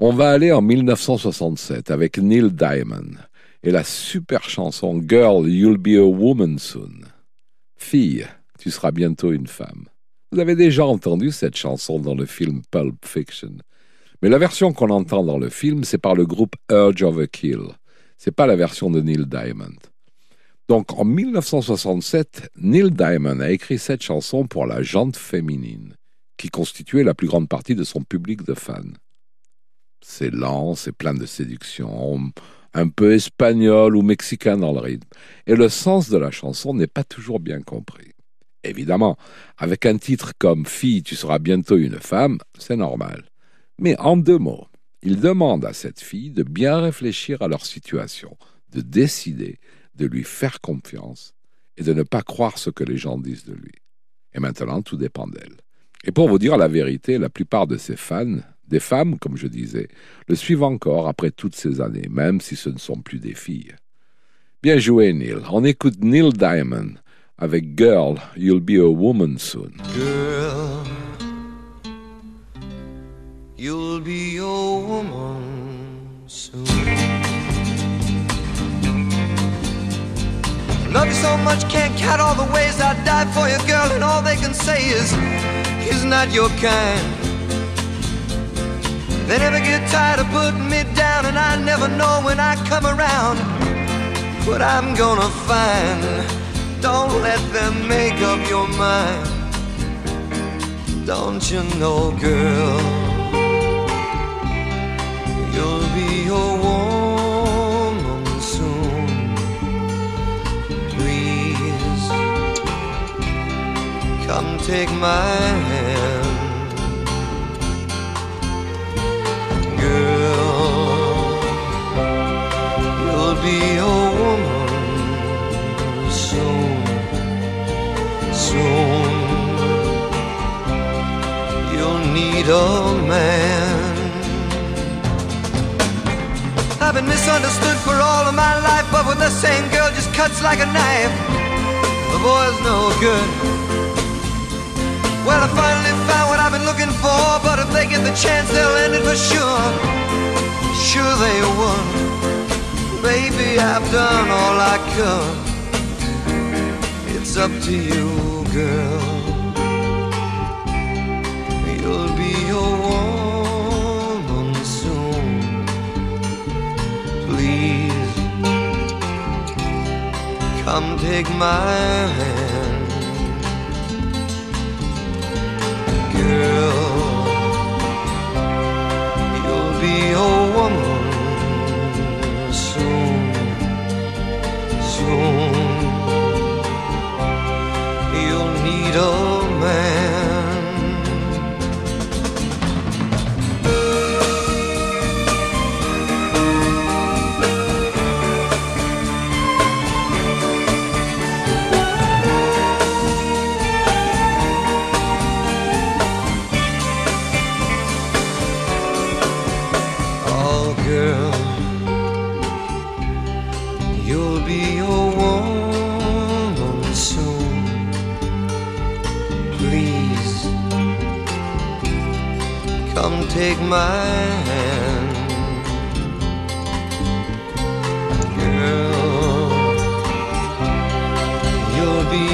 On va aller en 1967 avec Neil Diamond et la super chanson Girl, You'll Be a Woman Soon. Fille, tu seras bientôt une femme. Vous avez déjà entendu cette chanson dans le film Pulp Fiction. Mais la version qu'on entend dans le film, c'est par le groupe Urge of a Kill. C'est pas la version de Neil Diamond. Donc en 1967, Neil Diamond a écrit cette chanson pour la jante féminine, qui constituait la plus grande partie de son public de fans. C'est lent, c'est plein de séduction, un peu espagnol ou mexicain dans le rythme, et le sens de la chanson n'est pas toujours bien compris. Évidemment, avec un titre comme Fille, tu seras bientôt une femme, c'est normal. Mais en deux mots, il demande à cette fille de bien réfléchir à leur situation, de décider, de lui faire confiance et de ne pas croire ce que les gens disent de lui. Et maintenant, tout dépend d'elle. Et pour vous dire la vérité, la plupart de ses fans, des femmes, comme je disais, le suivent encore après toutes ces années, même si ce ne sont plus des filles. Bien joué, Neil. On écoute Neil Diamond avec Girl, You'll Be a Woman Soon. Girl, you'll be a woman soon. Love you so much, can't count all the ways I'd die for you, girl, and all they can say is, he's not your kind. They never get tired of putting me down, and I never know when I come around what I'm gonna find. Don't let them make up your mind. Don't you know, girl? You'll be a woman soon. Please come take my hand, Need a man. I've been misunderstood for all of my life, but with the same girl just cuts like a knife. The boy's no good. Well, I finally found what I've been looking for, but if they get the chance, they'll end it for sure. Sure they would. Baby, I've done all I could. It's up to you, girl. Come take my hand, take my hand, girl. You'll be